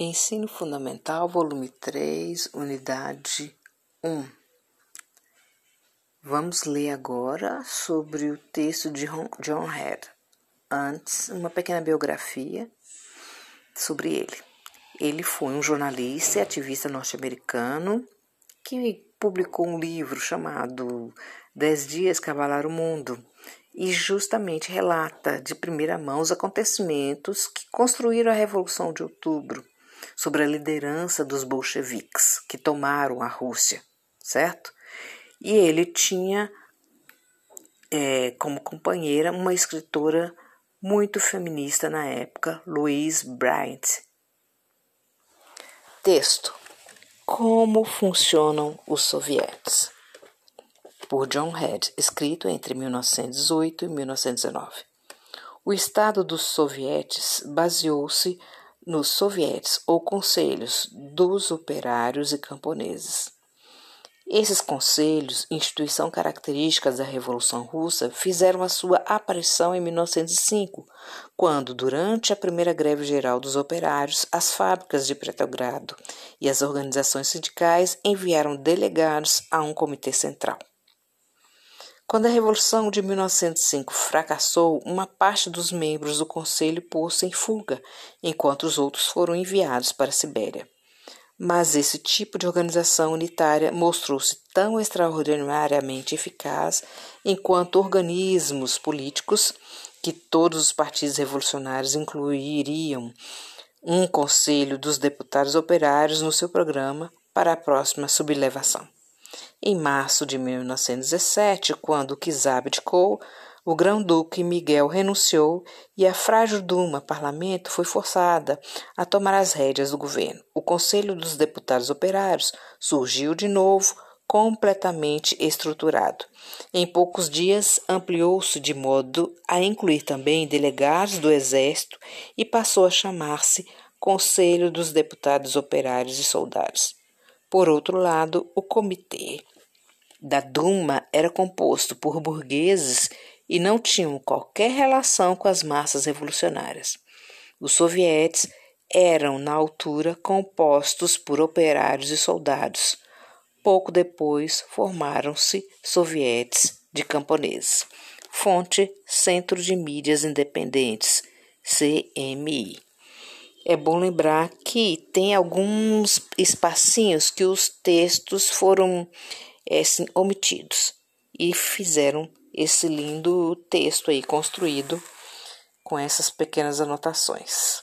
Ensino Fundamental, volume 3, unidade 1. Vamos ler agora sobre o texto de John Head. Antes, uma pequena biografia sobre ele. Ele foi um jornalista e ativista norte-americano que publicou um livro chamado Dez Dias Cavalar o Mundo e justamente relata de primeira mão os acontecimentos que construíram a Revolução de Outubro sobre a liderança dos bolcheviques que tomaram a Rússia, certo? E ele tinha é, como companheira uma escritora muito feminista na época, Louise Bryant. Texto: Como funcionam os sovietes? Por John Head, escrito entre 1918 e 1919. O Estado dos Sovietes baseou-se nos sovietes ou conselhos dos operários e camponeses. Esses conselhos, instituição característica da Revolução Russa, fizeram a sua aparição em 1905, quando, durante a primeira greve geral dos operários, as fábricas de Petrogrado e as organizações sindicais enviaram delegados a um comitê central. Quando a Revolução de 1905 fracassou, uma parte dos membros do Conselho pôs-se em fuga, enquanto os outros foram enviados para a Sibéria. Mas esse tipo de organização unitária mostrou-se tão extraordinariamente eficaz enquanto organismos políticos que todos os partidos revolucionários incluiriam um conselho dos deputados operários no seu programa para a próxima sublevação. Em março de 1917, quando Kizar abdicou, o grão-duque Miguel renunciou e a frágil Duma, parlamento, foi forçada a tomar as rédeas do governo. O Conselho dos Deputados Operários surgiu de novo, completamente estruturado. Em poucos dias, ampliou-se de modo a incluir também delegados do Exército e passou a chamar-se Conselho dos Deputados Operários e Soldados. Por outro lado, o comitê da Duma era composto por burgueses e não tinham qualquer relação com as massas revolucionárias. Os sovietes eram, na altura, compostos por operários e soldados. Pouco depois, formaram-se sovietes de camponeses. Fonte Centro de Mídias Independentes, CMI. É bom lembrar que tem alguns espacinhos que os textos foram é, assim, omitidos e fizeram esse lindo texto aí construído com essas pequenas anotações.